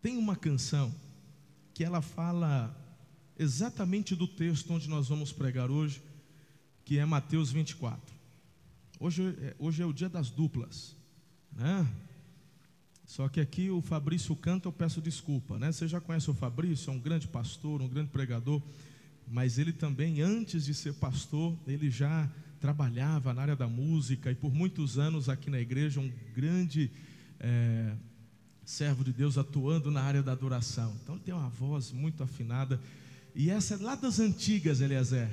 Tem uma canção que ela fala exatamente do texto onde nós vamos pregar hoje, que é Mateus 24. Hoje, é, hoje é o dia das duplas, né? Só que aqui o Fabrício canta, eu peço desculpa, né? Você já conhece o Fabrício, é um grande pastor, um grande pregador, mas ele também, antes de ser pastor, ele já trabalhava na área da música e por muitos anos aqui na igreja, um grande é, servo de Deus atuando na área da adoração. Então ele tem uma voz muito afinada. E essa é lá das antigas, Eliezer.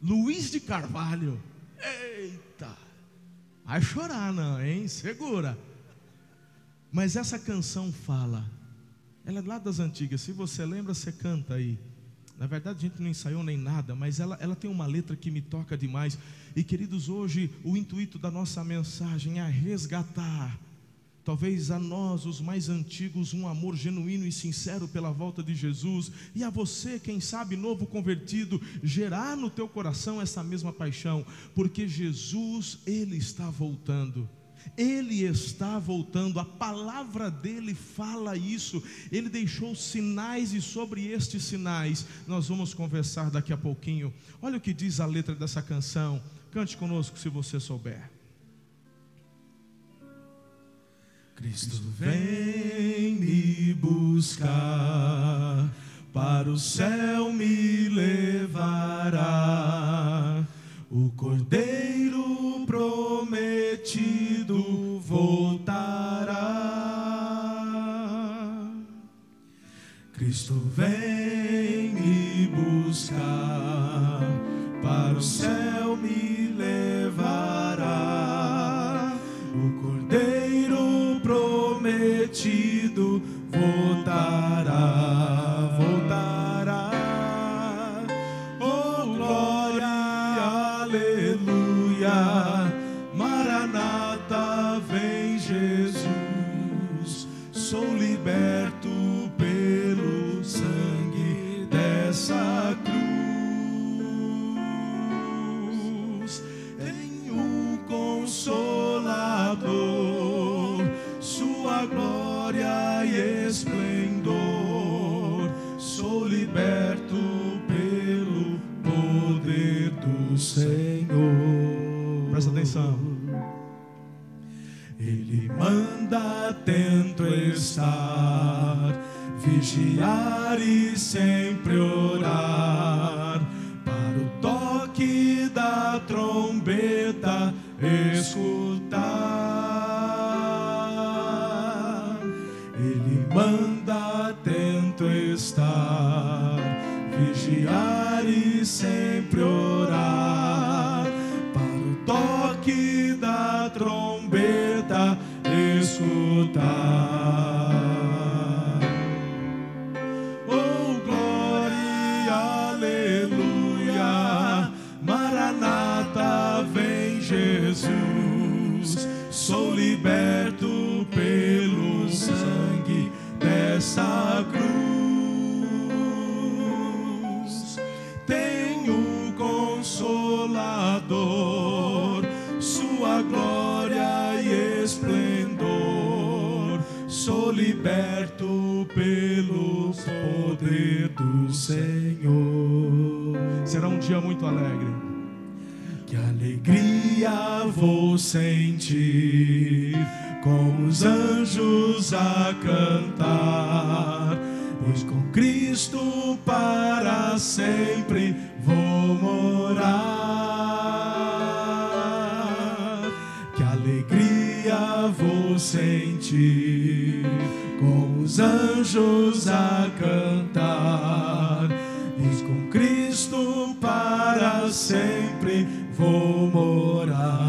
Luiz de Carvalho. Eita! Vai chorar, não, hein? Segura. Mas essa canção fala. Ela é lá das antigas. Se você lembra, você canta aí. Na verdade, a gente não ensaiou nem nada, mas ela, ela tem uma letra que me toca demais. E queridos, hoje o intuito da nossa mensagem é resgatar, talvez a nós, os mais antigos, um amor genuíno e sincero pela volta de Jesus. E a você, quem sabe, novo convertido, gerar no teu coração essa mesma paixão, porque Jesus, Ele está voltando. Ele está voltando, a palavra dele fala isso, ele deixou sinais e sobre estes sinais nós vamos conversar daqui a pouquinho. Olha o que diz a letra dessa canção, cante conosco se você souber. Cristo vem me buscar, para o céu me levará, o Cordeiro prometido voltará. Cristo vem me buscar, para o céu atento estar, vigiar e sempre orar, para o toque da trombeta escutar. Ele manda atento estar, vigiar e sempre muito alegre. Que alegria vou sentir com os anjos a cantar, pois com Cristo para sempre vou morar. Que alegria vou sentir com os anjos a cantar, pois com Cristo para sempre vou morar,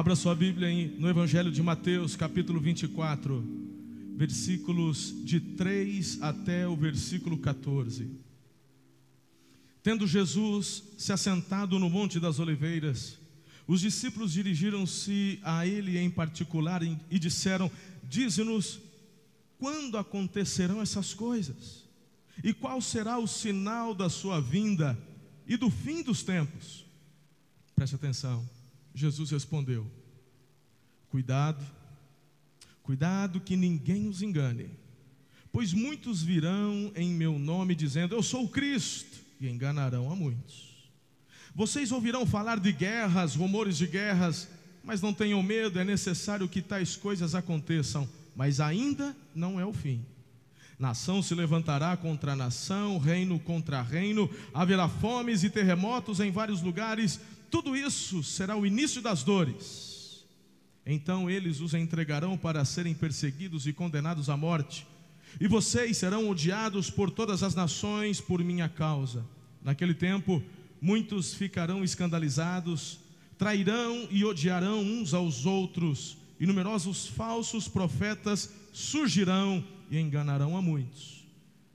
Abra sua Bíblia no Evangelho de Mateus, capítulo 24, versículos de 3 até o versículo 14. Tendo Jesus se assentado no Monte das Oliveiras, os discípulos dirigiram-se a ele em particular e disseram: Dize-nos quando acontecerão essas coisas, e qual será o sinal da sua vinda e do fim dos tempos. Preste atenção. Jesus respondeu: Cuidado, cuidado que ninguém os engane, pois muitos virão em meu nome dizendo: Eu sou o Cristo, e enganarão a muitos. Vocês ouvirão falar de guerras, rumores de guerras, mas não tenham medo, é necessário que tais coisas aconteçam, mas ainda não é o fim. Nação se levantará contra nação, reino contra reino, haverá fomes e terremotos em vários lugares, tudo isso será o início das dores. Então eles os entregarão para serem perseguidos e condenados à morte, e vocês serão odiados por todas as nações por minha causa. Naquele tempo, muitos ficarão escandalizados, trairão e odiarão uns aos outros, e numerosos falsos profetas surgirão e enganarão a muitos.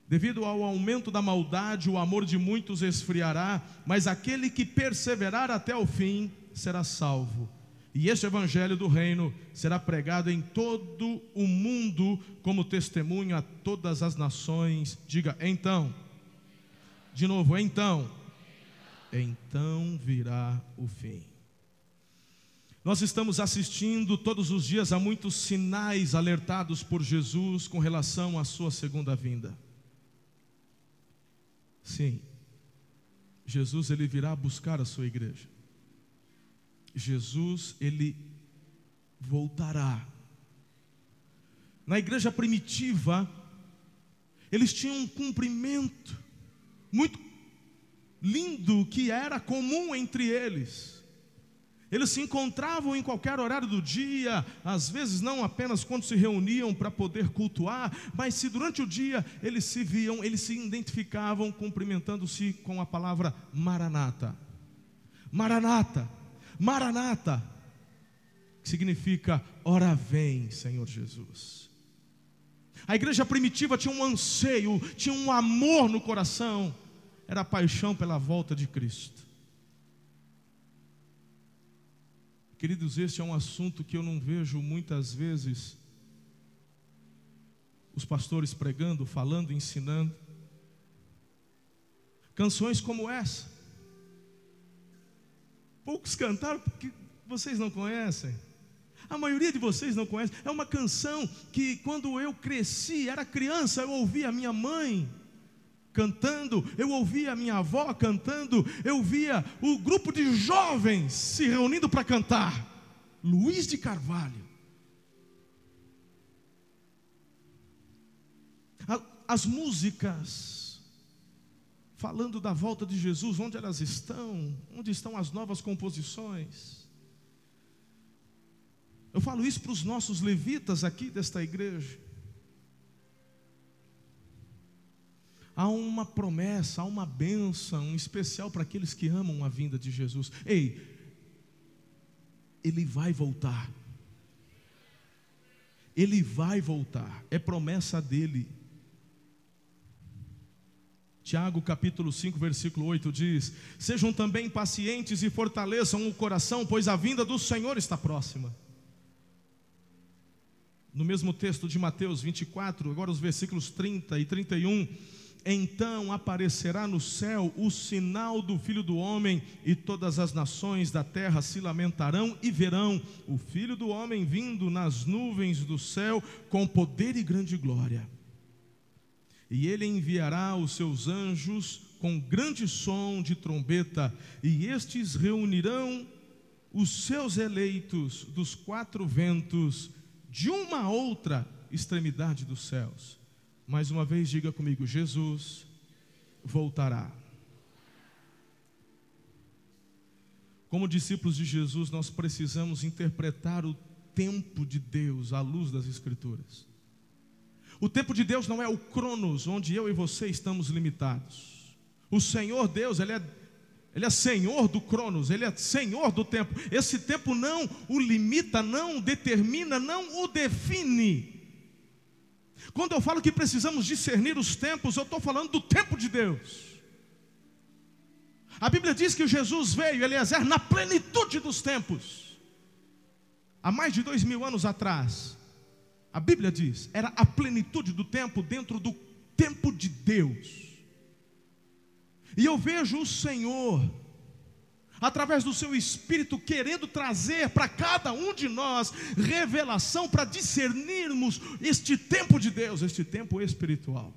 Devido ao aumento da maldade, o amor de muitos esfriará, mas aquele que perseverar até o fim será salvo. E este evangelho do reino será pregado em todo o mundo como testemunho a todas as nações. Diga, então. De novo, então. Então virá o fim. Nós estamos assistindo todos os dias a muitos sinais alertados por Jesus com relação à sua segunda vinda. Sim, Jesus ele virá buscar a sua igreja. Jesus ele voltará. Na igreja primitiva, eles tinham um cumprimento muito lindo que era comum entre eles. Eles se encontravam em qualquer horário do dia, às vezes não apenas quando se reuniam para poder cultuar, mas se durante o dia eles se viam, eles se identificavam cumprimentando-se com a palavra Maranata. Maranata, Maranata, que significa ora vem, Senhor Jesus. A igreja primitiva tinha um anseio, tinha um amor no coração, era a paixão pela volta de Cristo. Queridos, este é um assunto que eu não vejo muitas vezes os pastores pregando, falando, ensinando. Canções como essa. Poucos cantaram porque vocês não conhecem. A maioria de vocês não conhece. É uma canção que quando eu cresci, era criança, eu ouvia a minha mãe cantando, eu ouvia a minha avó cantando, eu via o grupo de jovens se reunindo para cantar. Luiz de Carvalho. As músicas falando da volta de Jesus, onde elas estão? Onde estão as novas composições? Eu falo isso para os nossos levitas aqui desta igreja. Há uma promessa, há uma bênção especial para aqueles que amam a vinda de Jesus. Ei, ele vai voltar. Ele vai voltar, é promessa dele. Tiago capítulo 5, versículo 8 diz: Sejam também pacientes e fortaleçam o coração, pois a vinda do Senhor está próxima. No mesmo texto de Mateus 24, agora os versículos 30 e 31, então aparecerá no céu o sinal do Filho do Homem, e todas as nações da terra se lamentarão e verão o Filho do Homem vindo nas nuvens do céu com poder e grande glória. E ele enviará os seus anjos com grande som de trombeta, e estes reunirão os seus eleitos dos quatro ventos de uma outra extremidade dos céus mais uma vez, diga comigo: Jesus voltará. Como discípulos de Jesus, nós precisamos interpretar o tempo de Deus à luz das Escrituras. O tempo de Deus não é o cronos, onde eu e você estamos limitados. O Senhor Deus, Ele é, Ele é senhor do Cronos, ele é senhor do tempo. Esse tempo não o limita, não o determina, não o define. Quando eu falo que precisamos discernir os tempos, eu estou falando do tempo de Deus. A Bíblia diz que Jesus veio, Eliezer, na plenitude dos tempos. Há mais de dois mil anos atrás, a Bíblia diz, era a plenitude do tempo dentro do tempo de Deus. E eu vejo o Senhor, através do seu Espírito, querendo trazer para cada um de nós revelação para discernirmos este tempo de Deus, este tempo espiritual.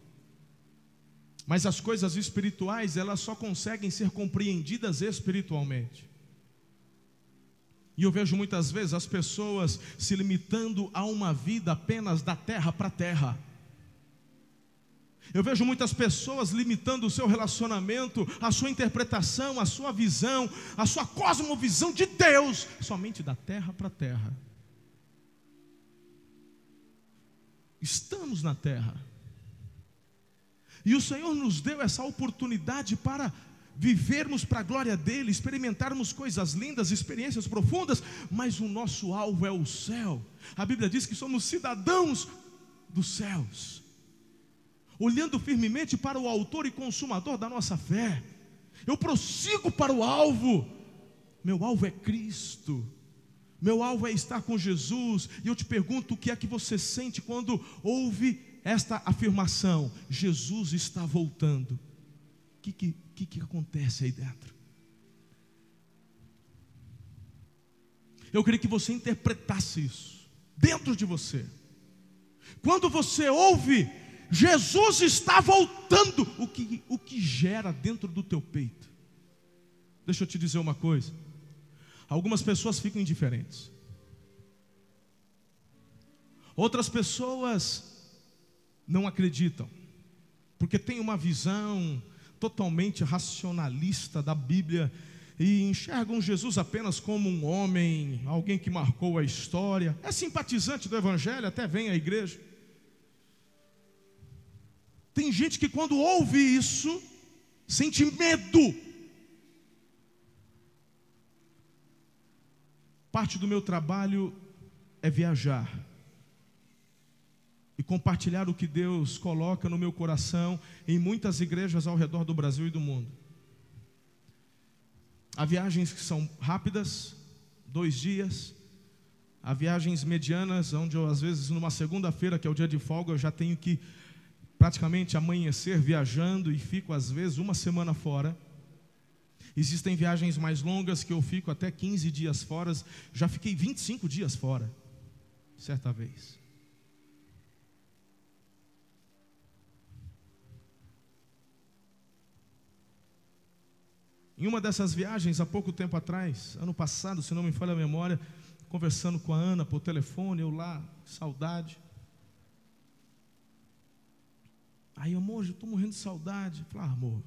Mas as coisas espirituais, elas só conseguem ser compreendidas espiritualmente. E eu vejo muitas vezes as pessoas se limitando a uma vida apenas da terra para terra. Eu vejo muitas pessoas limitando o seu relacionamento, a sua interpretação, a sua visão, a sua cosmovisão de Deus, somente da terra para a terra. Estamos na terra. E o Senhor nos deu essa oportunidade para vivermos para a glória dele, experimentarmos coisas lindas, experiências profundas, mas o nosso alvo é o céu. A Bíblia diz que somos cidadãos dos céus olhando firmemente para o Autor e Consumador da nossa fé. Eu prossigo para o alvo. Meu alvo é Cristo. Meu alvo é estar com Jesus. E eu te pergunto: o que é que você sente quando ouve esta afirmação? Jesus está voltando. O que, que, que, que acontece aí dentro? Eu queria que você interpretasse isso dentro de você. Quando você ouve Jesus está voltando. O que, o que gera dentro do teu peito? Deixa eu te dizer uma coisa. Algumas pessoas ficam indiferentes. Outras pessoas não acreditam, porque tem uma visão totalmente racionalista da Bíblia e enxergam Jesus apenas como um homem, alguém que marcou a história. É simpatizante do Evangelho, até vem à igreja. Tem gente que quando ouve isso, sente medo. Parte do meu trabalho é viajar e compartilhar o que Deus coloca no meu coração em muitas igrejas ao redor do Brasil e do mundo. Há viagens que são rápidas, dois dias. Há viagens medianas, onde eu, às vezes, numa segunda-feira, que é o dia de folga, eu já tenho que praticamente amanhecer viajando e fico às vezes uma semana fora. Existem viagens mais longas que eu fico até 15 dias fora, já fiquei 25 dias fora, certa vez. Em uma dessas viagens, há pouco tempo atrás, ano passado, se não me falha a memória, conversando com a Ana por telefone, eu lá, saudade. Aí, amor, eu estou morrendo de saudade. Falei, ah, amor.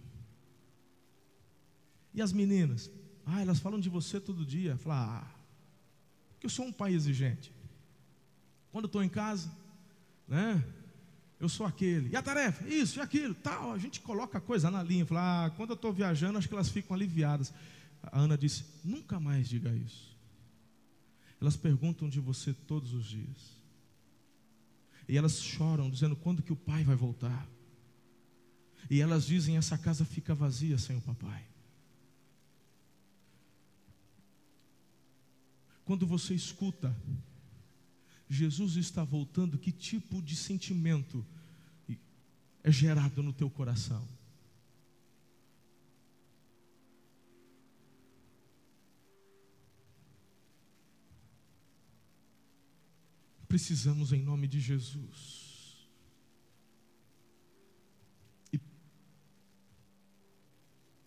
E as meninas? Ah, elas falam de você todo dia. Falei, ah, porque eu sou um pai exigente. Quando estou em casa, né? Eu sou aquele. E a tarefa? Isso e aquilo, tal. A gente coloca a coisa na linha. Fala, ah, quando eu estou viajando, acho que elas ficam aliviadas. A Ana disse: nunca mais diga isso. Elas perguntam de você todos os dias. E elas choram, dizendo: quando que o pai vai voltar? E elas dizem: essa casa fica vazia sem o papai. Quando você escuta, Jesus está voltando, que tipo de sentimento é gerado no teu coração? Precisamos, em nome de Jesus,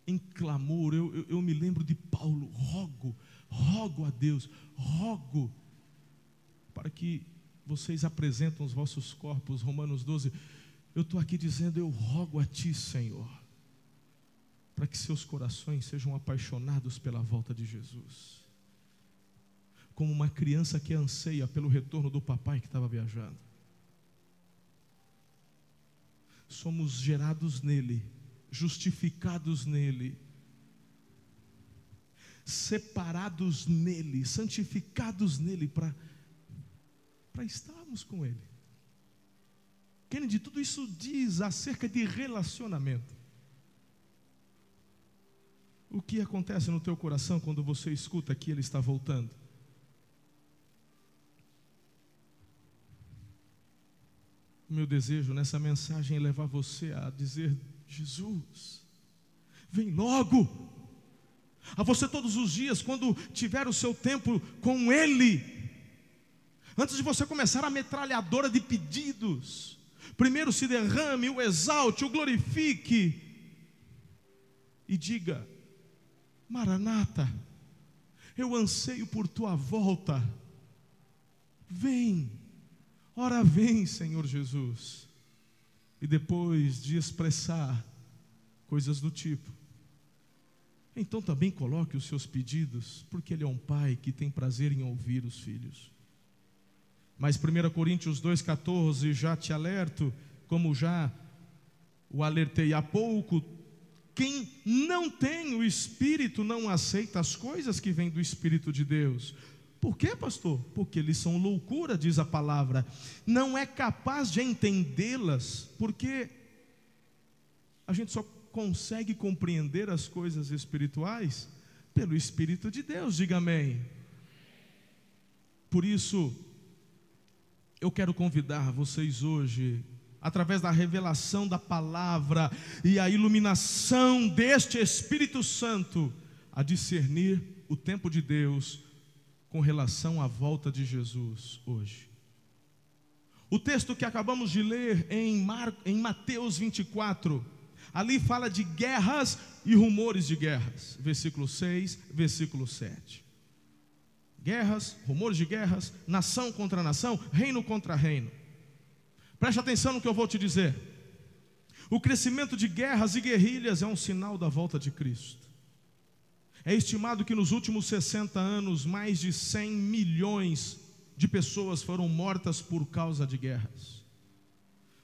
em clamor. Eu, eu, eu, me lembro de Paulo, rogo, rogo a Deus, rogo para que vocês apresentem os vossos corpos, Romanos 12. Eu estou aqui dizendo, eu rogo a Ti, Senhor, para que seus corações sejam apaixonados pela volta de Jesus, como uma criança que anseia pelo retorno do papai que estava viajando. Somos gerados nele justificados nele, separados nele, santificados nele, para estarmos com ele. Kennedy, tudo isso diz acerca de relacionamento. O que acontece no teu coração quando você escuta que ele está voltando? Meu desejo nessa mensagem é levar você a dizer: Jesus, vem logo. A você todos os dias, quando tiver o seu tempo com Ele, antes de você começar a metralhadora de pedidos, primeiro se derrame, o exalte, o glorifique e diga: Maranata, eu anseio por tua volta, vem, ora vem, Senhor Jesus. E depois de expressar coisas do tipo, então também coloque os seus pedidos, porque Ele é um pai que tem prazer em ouvir os filhos. Mas 1 Coríntios 2,14, já te alerto, como já o alertei há pouco, quem não tem o Espírito não aceita as coisas que vêm do Espírito de Deus. Por quê, pastor? Porque eles são loucura, diz a palavra. Não é capaz de entendê-las, porque a gente só consegue compreender as coisas espirituais pelo Espírito de Deus, diga amém. Por isso, eu quero convidar vocês hoje, através da revelação da palavra e a iluminação deste Espírito Santo, a discernir o tempo de Deus com relação à volta de Jesus hoje. O texto que acabamos de ler em, Mar, em Mateus 24 Ali fala de guerras e rumores de guerras. Versículo 6, versículo 7. Guerras, rumores de guerras, nação contra nação, reino contra reino. Preste atenção no que eu vou te dizer. O crescimento de guerras e guerrilhas é um sinal da volta de Cristo. É estimado que nos últimos 60 anos, mais de 100 milhões de pessoas foram mortas por causa de guerras.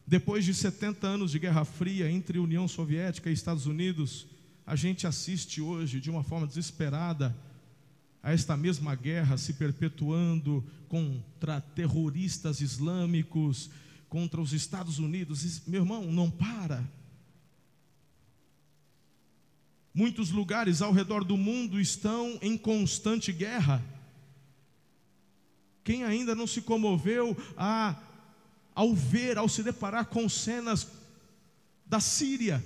Depois de 70 anos de Guerra Fria entre União Soviética e Estados Unidos, a gente assiste hoje de uma forma desesperada a esta mesma guerra se perpetuando contra terroristas islâmicos, contra os Estados Unidos. Meu irmão, não para. Muitos lugares ao redor do mundo estão em constante guerra. Quem ainda não se comoveu a ao ver, ao se deparar com cenas da Síria,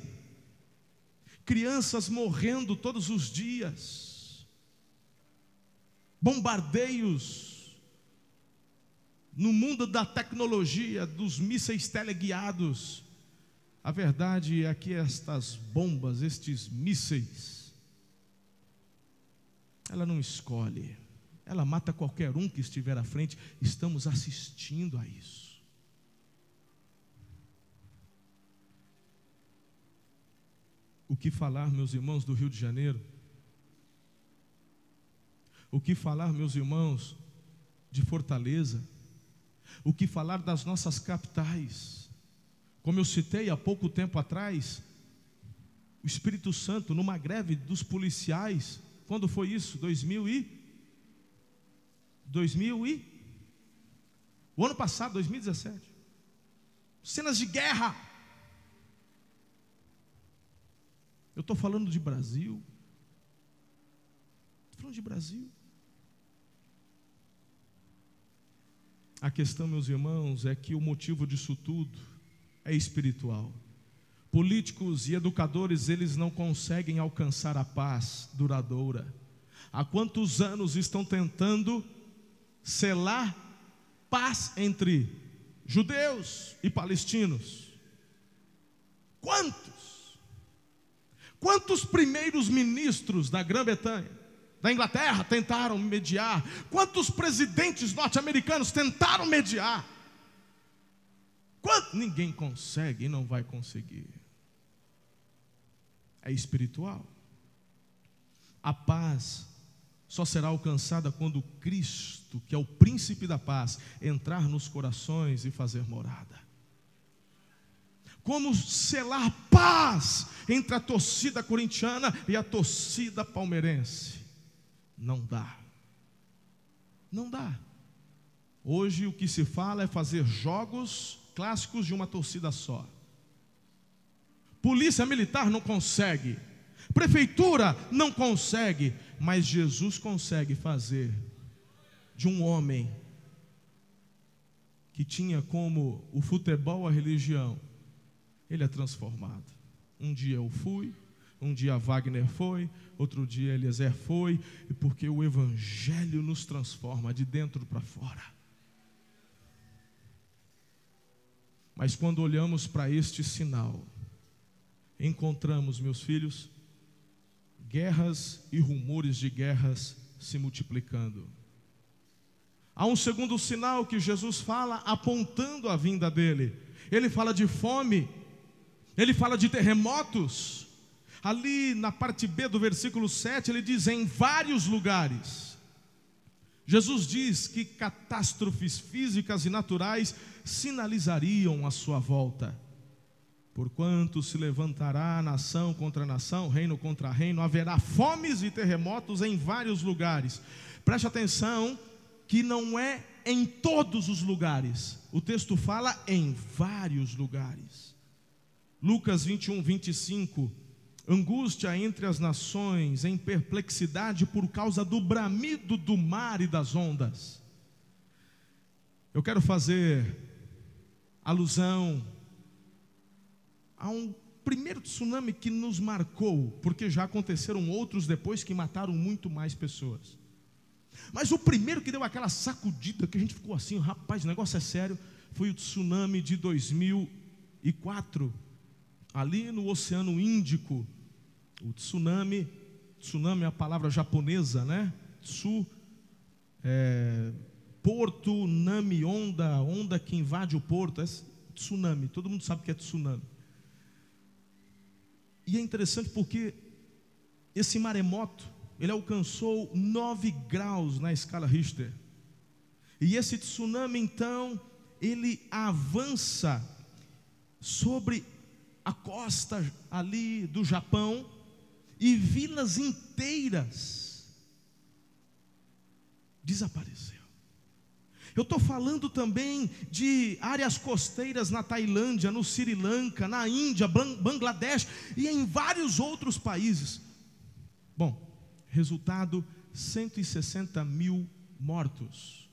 crianças morrendo todos os dias, bombardeios no mundo da tecnologia, dos mísseis teleguiados. A verdade é que estas bombas, estes mísseis, ela não escolhe, ela mata qualquer um que estiver à frente, estamos assistindo a isso. O que falar, meus irmãos do Rio de Janeiro? O que falar, meus irmãos, de Fortaleza? O que falar das nossas capitais? Como eu citei há pouco tempo atrás, o Espírito Santo numa greve dos policiais, quando foi isso? 2000 e 2000 e o ano passado, 2017. Cenas de guerra. Eu estou falando de Brasil. Estou falando de Brasil. A questão, meus irmãos, é que o motivo disso tudo é espiritual. Políticos e educadores, eles não conseguem alcançar a paz duradoura. Há quantos anos estão tentando selar paz entre judeus e palestinos? Quantos? Quantos primeiros ministros da Grã-Bretanha, da Inglaterra, tentaram mediar? Quantos presidentes norte-americanos tentaram mediar? Quanto? Ninguém consegue e não vai conseguir. É espiritual. A paz só será alcançada quando Cristo, que é o príncipe da paz, entrar nos corações e fazer morada como selar paz entre a torcida corintiana e a torcida palmeirense. Não dá. Não dá. Hoje o que se fala é fazer jogos clássicos de uma torcida só. Polícia militar não consegue. Prefeitura não consegue. Mas Jesus consegue fazer de um homem que tinha como o futebol a religião, ele é transformado. Um dia eu fui, um dia Wagner foi, outro dia Eliezer foi, porque o Evangelho nos transforma de dentro para fora. Mas quando olhamos para este sinal, encontramos, meus filhos, guerras e rumores de guerras se multiplicando. Há um segundo sinal que Jesus fala apontando a vinda dele. Ele fala de fome, ele fala de terremotos. Ali na parte B do versículo 7, ele diz: em vários lugares. Jesus diz que catástrofes físicas e naturais sinalizariam a sua volta. Porquanto se levantará nação contra nação, reino contra reino, haverá fomes e terremotos em vários lugares. Preste atenção que não é em todos os lugares. O texto fala em vários lugares. Lucas 21, 25 angústia entre as nações, em perplexidade por causa do bramido do mar e das ondas. Eu quero fazer alusão a um primeiro tsunami que nos marcou, porque já aconteceram outros depois que mataram muito mais pessoas. Mas o primeiro que deu aquela sacudida que a gente ficou assim, rapaz, o negócio é sério, foi o tsunami de 2004, ali no Oceano Índico, o tsunami, tsunami é a palavra japonesa, né? Tsu, é, porto, nami, onda, onda que invade o porto, é tsunami, todo mundo sabe que é tsunami. E é interessante porque esse maremoto, ele alcançou 9 graus na escala Richter. E esse tsunami, então, ele avança sobre a costa ali do Japão e vilas inteiras desapareceu. Eu estou falando também de áreas costeiras na Tailândia, no Sri Lanka, na Índia, Bangladesh e em vários outros países. Bom, resultado: 160 mil mortos.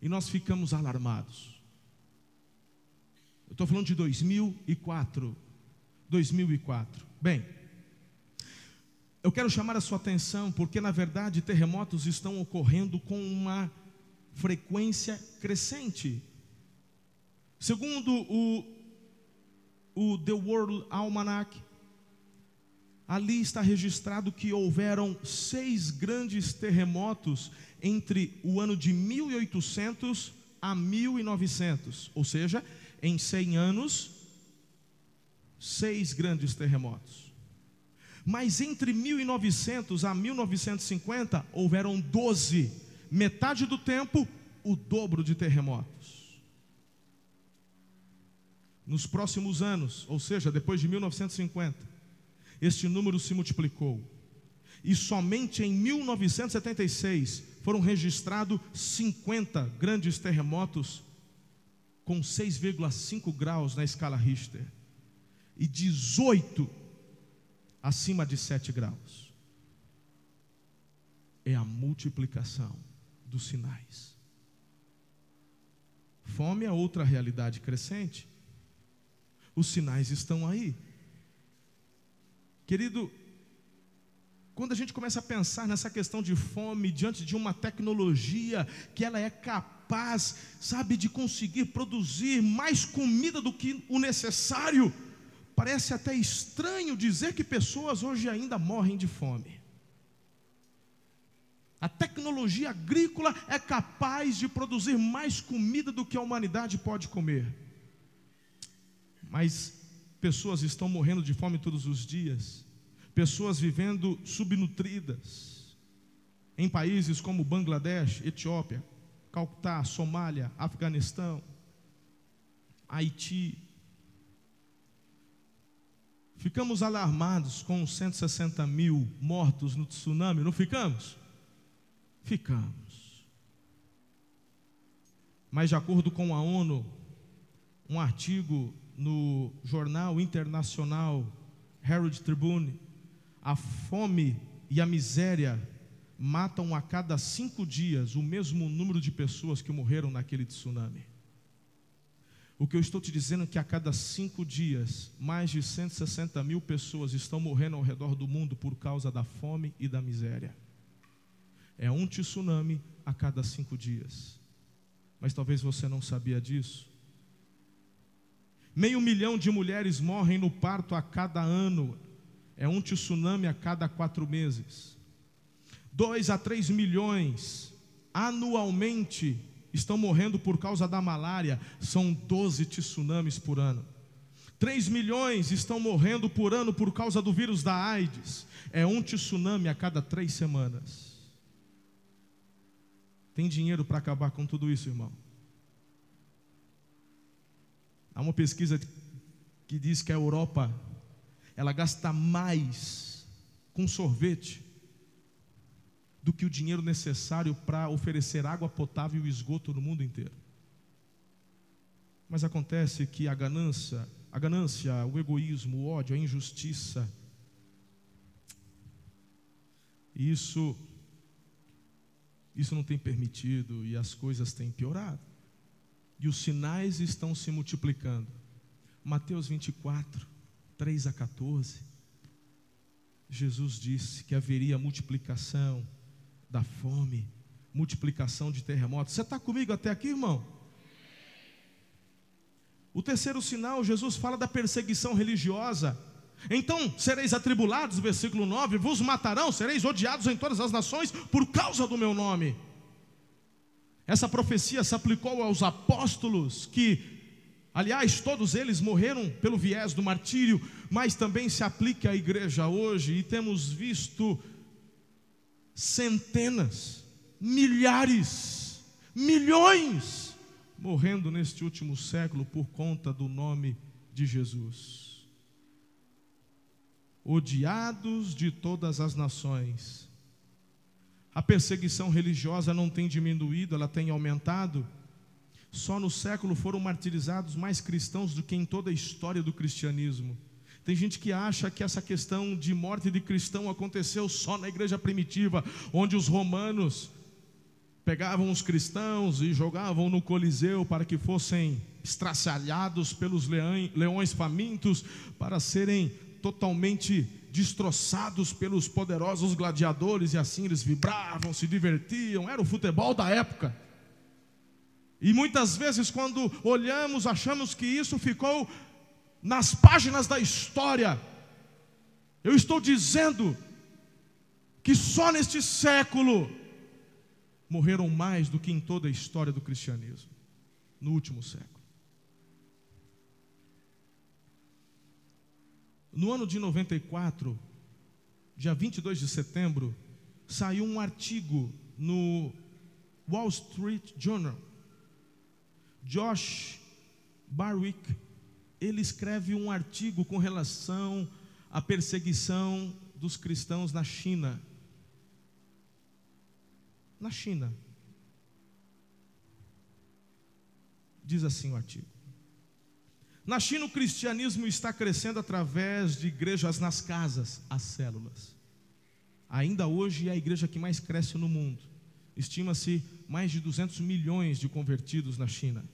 E nós ficamos alarmados. Eu estou falando de 2004. 2004. Bem, eu quero chamar a sua atenção porque, na verdade, terremotos estão ocorrendo com uma frequência crescente. Segundo o, o The World Almanac, ali está registrado que houveram seis grandes terremotos entre o ano de 1800 a 1900, ou seja, em 100 anos, seis grandes terremotos. Mas entre 1900 a 1950 houveram 12, metade do tempo, o dobro de terremotos. Nos próximos anos, ou seja, depois de 1950, este número se multiplicou. E somente em 1976 foram registrados 50 grandes terremotos com 6,5 graus na escala Richter e 18 acima de 7 graus. É a multiplicação dos sinais. Fome é outra realidade crescente. Os sinais estão aí. Querido, quando a gente começa a pensar nessa questão de fome diante de uma tecnologia que ela é capaz, sabe, de conseguir produzir mais comida do que o necessário, Parece até estranho dizer que pessoas hoje ainda morrem de fome. A tecnologia agrícola é capaz de produzir mais comida do que a humanidade pode comer. Mas pessoas estão morrendo de fome todos os dias. Pessoas vivendo subnutridas. Em países como Bangladesh, Etiópia, Calcutá, Somália, Afeganistão, Haiti, Ficamos alarmados com os 160 mil mortos no tsunami, não ficamos? Ficamos. Mas, de acordo com a ONU, um artigo no jornal internacional Herald Tribune, a fome e a miséria matam a cada cinco dias o mesmo número de pessoas que morreram naquele tsunami. O que eu estou te dizendo é que a cada cinco dias, mais de 160 mil pessoas estão morrendo ao redor do mundo por causa da fome e da miséria. É um tsunami a cada cinco dias. Mas talvez você não sabia disso. Meio milhão de mulheres morrem no parto a cada ano. É um tsunami a cada quatro meses. Dois a três milhões anualmente estão morrendo por causa da malária. São 12 tsunamis por ano. 3 milhões estão morrendo por ano por causa do vírus da AIDS. É um tsunami a cada três semanas. Tem dinheiro para acabar com tudo isso, irmão? Há uma pesquisa que diz que a Europa ela gasta mais com sorvete do que o dinheiro necessário para oferecer água potável e esgoto no mundo inteiro. Mas acontece que a ganância, a ganância, o egoísmo, o ódio, a injustiça, isso isso não tem permitido e as coisas têm piorado e os sinais estão se multiplicando. Mateus 24, 3 a 14. Jesus disse que haveria multiplicação da fome, multiplicação de terremotos. Você está comigo até aqui, irmão? O terceiro sinal, Jesus fala da perseguição religiosa. Então sereis atribulados, versículo 9: vos matarão, sereis odiados em todas as nações por causa do meu nome. Essa profecia se aplicou aos apóstolos, que, aliás, todos eles morreram pelo viés do martírio, mas também se aplica à igreja hoje, e temos visto centenas, milhares, milhões morrendo neste último século por conta do nome de Jesus. Odiados de todas as nações, a perseguição religiosa não tem diminuído, ela tem aumentado. Só no século foram martirizados mais cristãos do que em toda a história do cristianismo. Tem gente que acha que essa questão de morte de cristão aconteceu só na igreja primitiva, onde os romanos pegavam os cristãos e jogavam no Coliseu para que fossem estraçalhados pelos leões famintos, para serem totalmente destroçados pelos poderosos gladiadores, e assim eles vibravam, se divertiam, era o futebol da época. E muitas vezes, quando olhamos, achamos que isso ficou nas páginas da história. Eu estou dizendo que só neste século morreram mais do que em toda a história do cristianismo, no último século. No ano de 94, dia 22 de setembro, saiu um artigo no Wall Street Journal. Josh Barwick, ele escreve um artigo com relação à perseguição dos cristãos na China. Na China. Diz assim o artigo. Na China, o cristianismo está crescendo através de igrejas nas casas, as células. Ainda hoje é a igreja que mais cresce no mundo. Estima-se mais de 200 milhões de convertidos na China.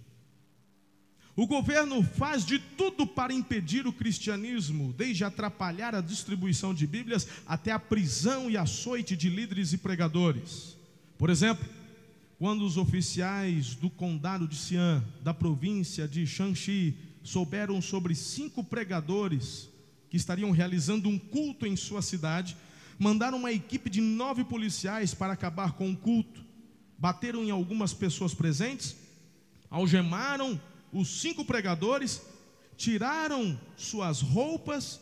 O governo faz de tudo para impedir o cristianismo, desde atrapalhar a distribuição de Bíblias até a prisão e açoite de líderes e pregadores. Por exemplo, quando os oficiais do condado de Xi'an, da província de Shanxi, souberam sobre cinco pregadores que estariam realizando um culto em sua cidade, mandaram uma equipe de nove policiais para acabar com o culto. Bateram em algumas pessoas presentes, algemaram os cinco pregadores, tiraram suas roupas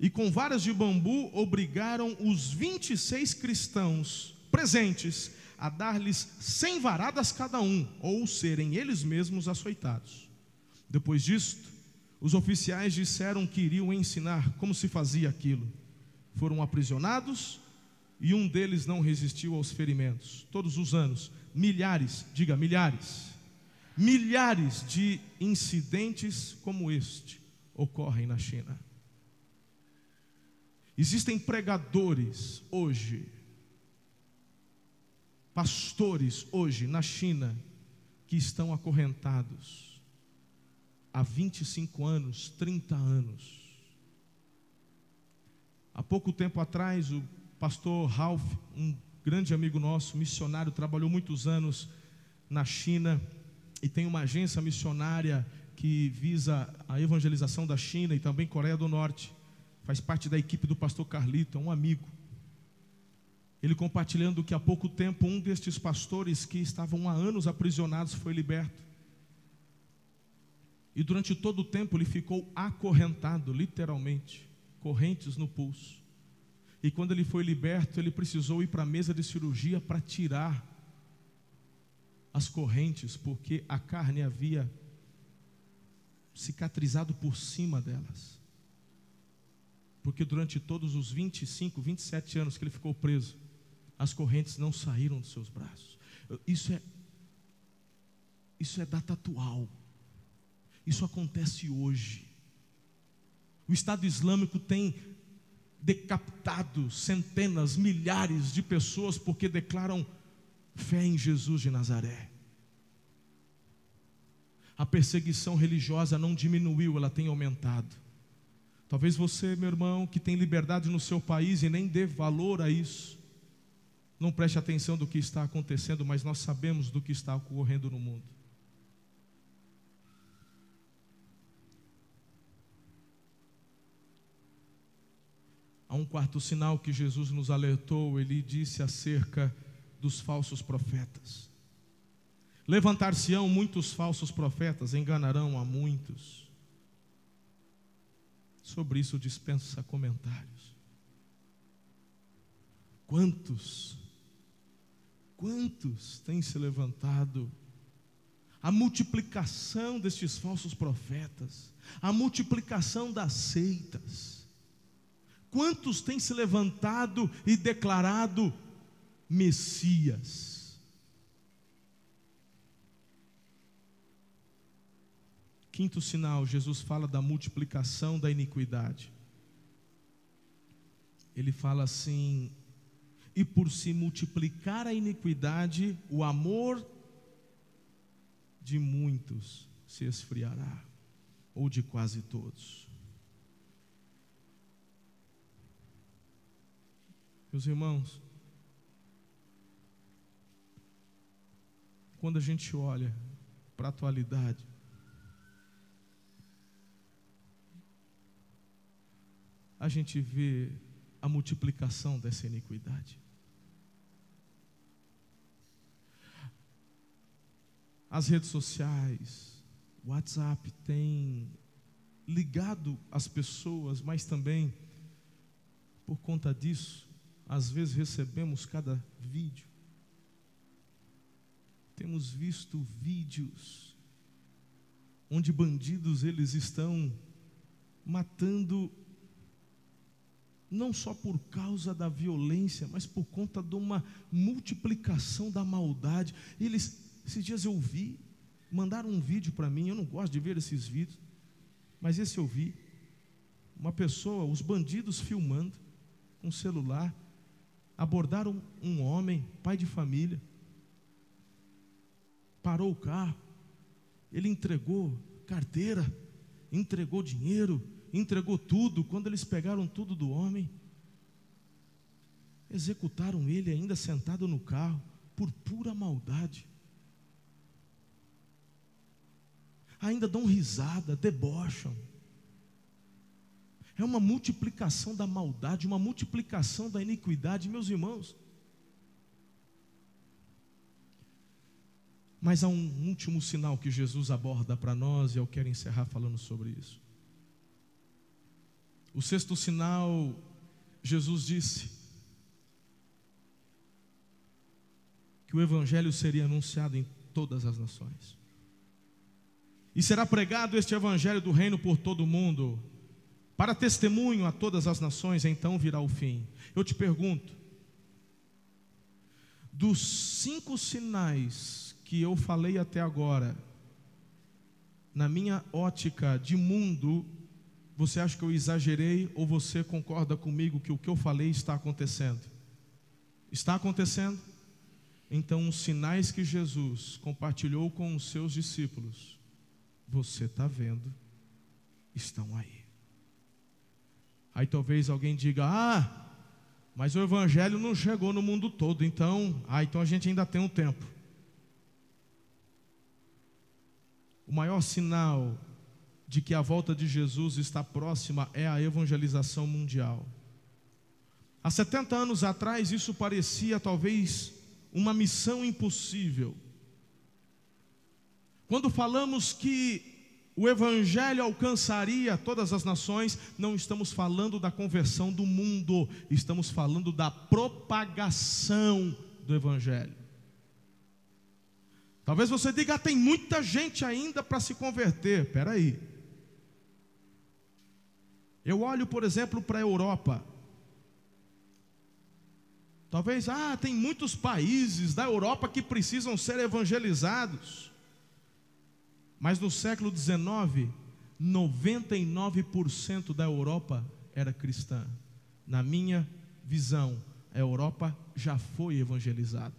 e, com varas de bambu, obrigaram os 26 cristãos presentes a dar-lhes cem varadas cada um, ou serem eles mesmos açoitados. Depois disto, Os oficiais disseram que iriam ensinar como se fazia aquilo. Foram aprisionados e um deles não resistiu aos ferimentos. Todos os anos, milhares, diga milhares, milhares de incidentes como este ocorrem na China. Existem pregadores hoje, pastores hoje na China, que estão acorrentados há 25 anos, 30 anos. Há pouco tempo atrás, o pastor Ralph, um grande amigo nosso, missionário, trabalhou muitos anos na China e tem uma agência missionária que visa a evangelização da China e também Coreia do Norte. Faz parte da equipe do pastor Carlito, é um amigo. Ele compartilhando que há pouco tempo um destes pastores que estavam há anos aprisionados foi liberto. E durante todo o tempo ele ficou acorrentado, literalmente, correntes no pulso. E quando ele foi liberto, ele precisou ir para a mesa de cirurgia para tirar as correntes, porque a carne havia cicatrizado por cima delas. Porque durante todos os 25, 27 anos que ele ficou preso, as correntes não saíram dos seus braços. Isso é isso é data atual. Isso acontece hoje. O Estado Islâmico tem decapitado centenas, milhares de pessoas porque declaram fé em Jesus de Nazaré. A perseguição religiosa não diminuiu, ela tem aumentado. Talvez você, meu irmão, que tem liberdade no seu país e nem dê valor a isso, não preste atenção do que está acontecendo, mas nós sabemos do que está ocorrendo no mundo. Há um quarto sinal que Jesus nos alertou, ele disse acerca dos falsos profetas. Levantar-se-ão muitos falsos profetas, enganarão a muitos. Sobre isso dispensa comentários. Quantos, quantos têm se levantado? A multiplicação destes falsos profetas, a multiplicação das seitas Quantos têm se levantado e declarado Messias? Quinto sinal, Jesus fala da multiplicação da iniquidade. Ele fala assim: e por se multiplicar a iniquidade, o amor de muitos se esfriará, ou de quase todos. Meus irmãos, quando a gente olha para a atualidade, a gente vê a multiplicação dessa iniquidade. As redes sociais, o WhatsApp tem ligado as pessoas, mas também por conta disso, às vezes recebemos cada vídeo. Temos visto vídeos onde bandidos eles estão matando não só por causa da violência, mas por conta de uma multiplicação da maldade. Eles, esses dias eu vi, mandaram um vídeo para mim, eu não gosto de ver esses vídeos, mas esse eu vi. Uma pessoa, os bandidos filmando com um celular, abordaram um homem, pai de família, parou o carro, ele entregou carteira, entregou dinheiro, entregou tudo. Quando eles pegaram tudo do homem, executaram ele ainda sentado no carro, por pura maldade. Ainda dão risada, debocham é uma multiplicação da maldade, uma multiplicação da iniquidade, meus irmãos. Mas há um último sinal que Jesus aborda para nós e eu quero encerrar falando sobre isso. O sexto sinal, Jesus disse que o Evangelho seria anunciado em todas as nações. E será pregado este evangelho do reino por todo o mundo, para testemunho a todas as nações, então virá o fim. Eu te pergunto, dos cinco sinais que eu falei até agora, na minha ótica de mundo, você acha que eu exagerei ou você concorda comigo que o que eu falei está acontecendo? Está acontecendo? Então, os sinais que Jesus compartilhou com os seus discípulos, você está vendo, estão aí. Aí talvez alguém diga: Ah, mas o Evangelho não chegou no mundo todo, então, ah, então a gente ainda tem um tempo. O maior sinal de que a volta de Jesus está próxima é a evangelização mundial. Há 70 anos atrás, isso parecia talvez uma missão impossível. Quando falamos que o Evangelho alcançaria todas as nações, não estamos falando da conversão do mundo, estamos falando da propagação do Evangelho. Talvez você diga, ah, tem muita gente ainda para se converter. Espera aí. Eu olho, por exemplo, para a Europa. Talvez, ah, tem muitos países da Europa que precisam ser evangelizados. Mas no século XIX, 99% da Europa era cristã. Na minha visão, a Europa já foi evangelizada.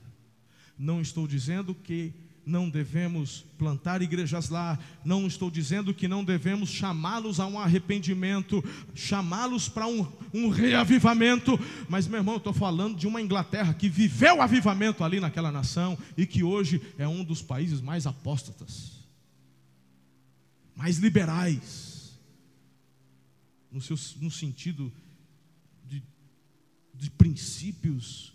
Não estou dizendo que não devemos plantar igrejas lá, não estou dizendo que não devemos chamá-los a um arrependimento, chamá-los para um, um reavivamento, mas meu irmão, eu estou falando de uma Inglaterra que viveu o avivamento ali naquela nação e que hoje é um dos países mais apóstatas, mais liberais, no, seu, no sentido de, de princípios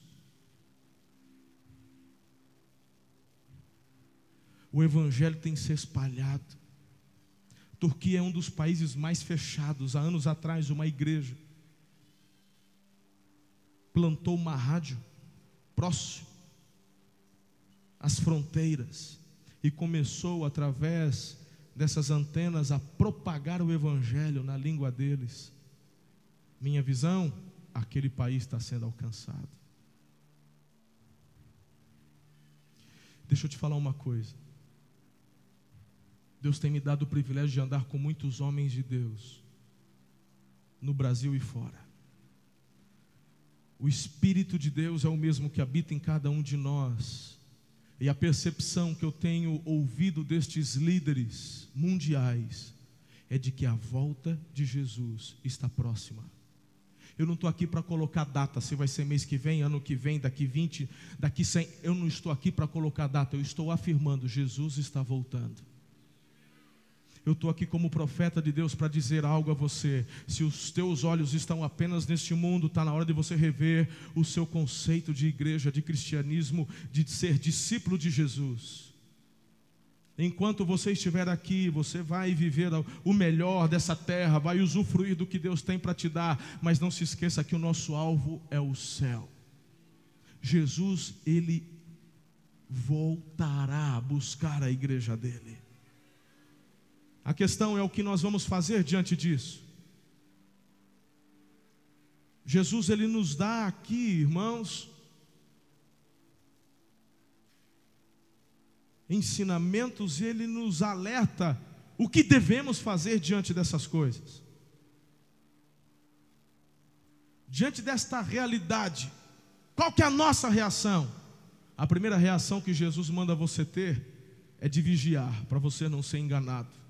o evangelho tem se espalhado. Turquia é um dos países mais fechados. Há anos atrás, uma igreja plantou uma rádio próximo às fronteiras e começou através dessas antenas a propagar o evangelho na língua deles. Minha visão, aquele país está sendo alcançado. Deixa eu te falar uma coisa. Deus tem me dado o privilégio de andar com muitos homens de Deus, no Brasil e fora. O Espírito de Deus é o mesmo que habita em cada um de nós, e a percepção que eu tenho ouvido destes líderes mundiais é de que a volta de Jesus está próxima. Eu não estou aqui para colocar data, se vai ser mês que vem, ano que vem, daqui 20, daqui 100. Eu não estou aqui para colocar data, eu estou afirmando: Jesus está voltando. Eu estou aqui como profeta de Deus para dizer algo a você. Se os teus olhos estão apenas neste mundo, está na hora de você rever o seu conceito de igreja, de cristianismo, de ser discípulo de Jesus. Enquanto você estiver aqui, você vai viver o melhor dessa terra, vai usufruir do que Deus tem para te dar, mas não se esqueça que o nosso alvo é o céu. Jesus, ele voltará a buscar a igreja dele. A questão é o que nós vamos fazer diante disso. Jesus ele nos dá aqui, irmãos, ensinamentos, ele nos alerta o que devemos fazer diante dessas coisas. Diante desta realidade, qual que é a nossa reação? A primeira reação que Jesus manda você ter é de vigiar, para você não ser enganado.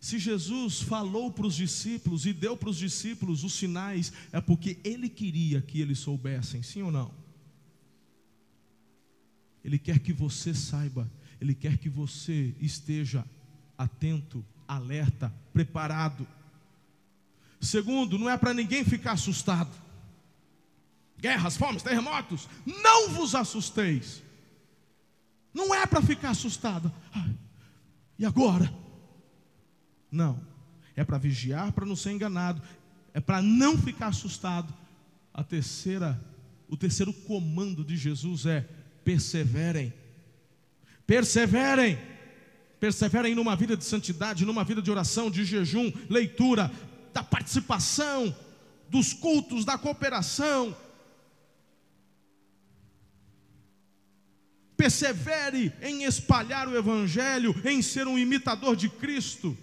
Se Jesus falou para os discípulos e deu para os discípulos os sinais, é porque ele queria que eles soubessem, sim ou não? Ele quer que você saiba, ele quer que você esteja atento, alerta, preparado. Segundo, não é para ninguém ficar assustado. Guerras, fomes, terremotos, não vos assusteis. Não é para ficar assustado. Ai, e agora? Não. É para vigiar, para não ser enganado. É para não ficar assustado. A terceira, o terceiro comando de Jesus é perseverem. Perseverem. Perseverem numa vida de santidade, numa vida de oração, de jejum, leitura, da participação, dos cultos, da cooperação. Persevere em espalhar o Evangelho, em ser um imitador de Cristo.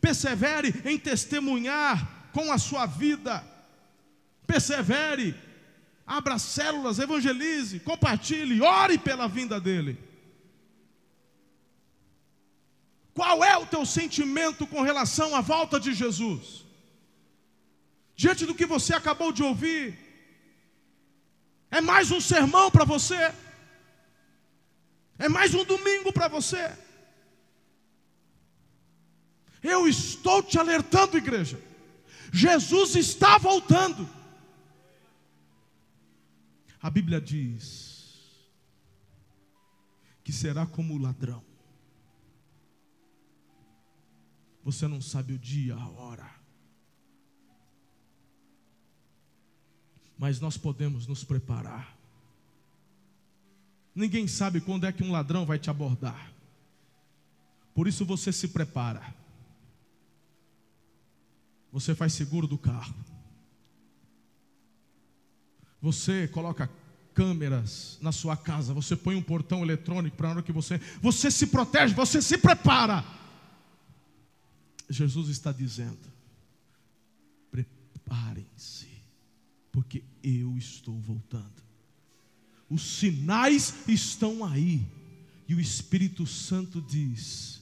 Persevere em testemunhar com a sua vida. Persevere, abra células, evangelize, compartilhe, ore pela vinda dEle. Qual é o teu sentimento com relação à volta de Jesus? Diante do que você acabou de ouvir, é mais um sermão para você? É mais um domingo para você? Eu estou te alertando, igreja. Jesus está voltando. A Bíblia diz que será como o ladrão. Você não sabe o dia, a hora. Mas nós podemos nos preparar. Ninguém sabe quando é que um ladrão vai te abordar. Por isso você se prepara. Você faz seguro do carro. Você coloca câmeras na sua casa, você põe um portão eletrônico para a hora que você. Você se protege, você se prepara. Jesus está dizendo: preparem-se, porque eu estou voltando. Os sinais estão aí, e o Espírito Santo diz: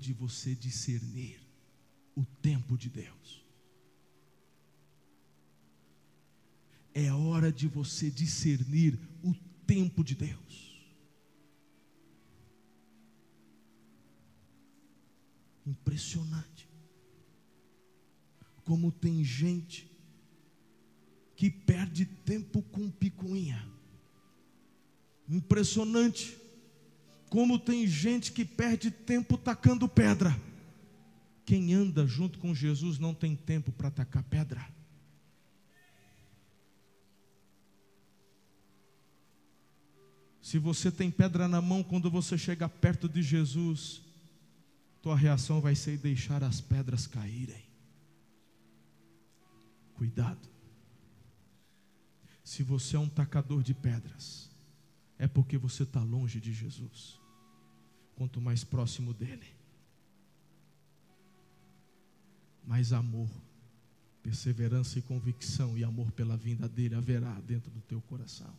de você discernir o tempo de Deus. É hora de você discernir o tempo de Deus. Impressionante. Como tem gente que perde tempo com picuinha. Impressionante. Como tem gente que perde tempo tacando pedra. Quem anda junto com Jesus não tem tempo para tacar pedra. Se você tem pedra na mão quando você chega perto de Jesus, tua reação vai ser deixar as pedras caírem. Cuidado. Se você é um tacador de pedras, é porque você está longe de Jesus. Quanto mais próximo dele, mais amor, perseverança e convicção e amor pela vinda dele haverá dentro do teu coração.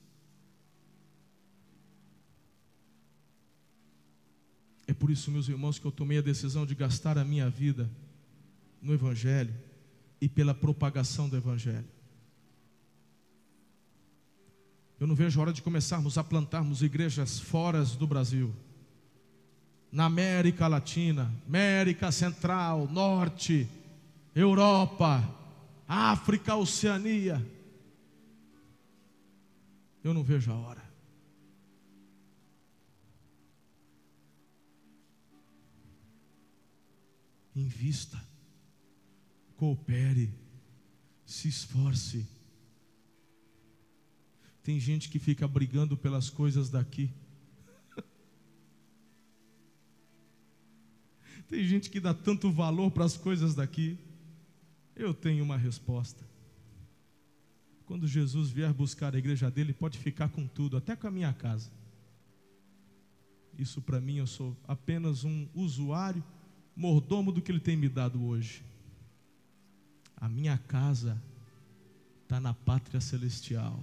É por isso, meus irmãos, que eu tomei a decisão de gastar a minha vida no Evangelho e pela propagação do Evangelho. Eu não vejo a hora de começarmos a plantarmos igrejas fora do Brasil, na América Latina, América Central, Norte, Europa, África, Oceania. Eu não vejo a hora. invista, coopere, se esforce. Tem gente que fica brigando pelas coisas daqui. Tem gente que dá tanto valor para as coisas daqui. Eu tenho uma resposta. Quando Jesus vier buscar a igreja dele, pode ficar com tudo, até com a minha casa. Isso para mim, eu sou apenas um usuário mordomo do que Ele tem me dado hoje. A minha casa está na pátria celestial.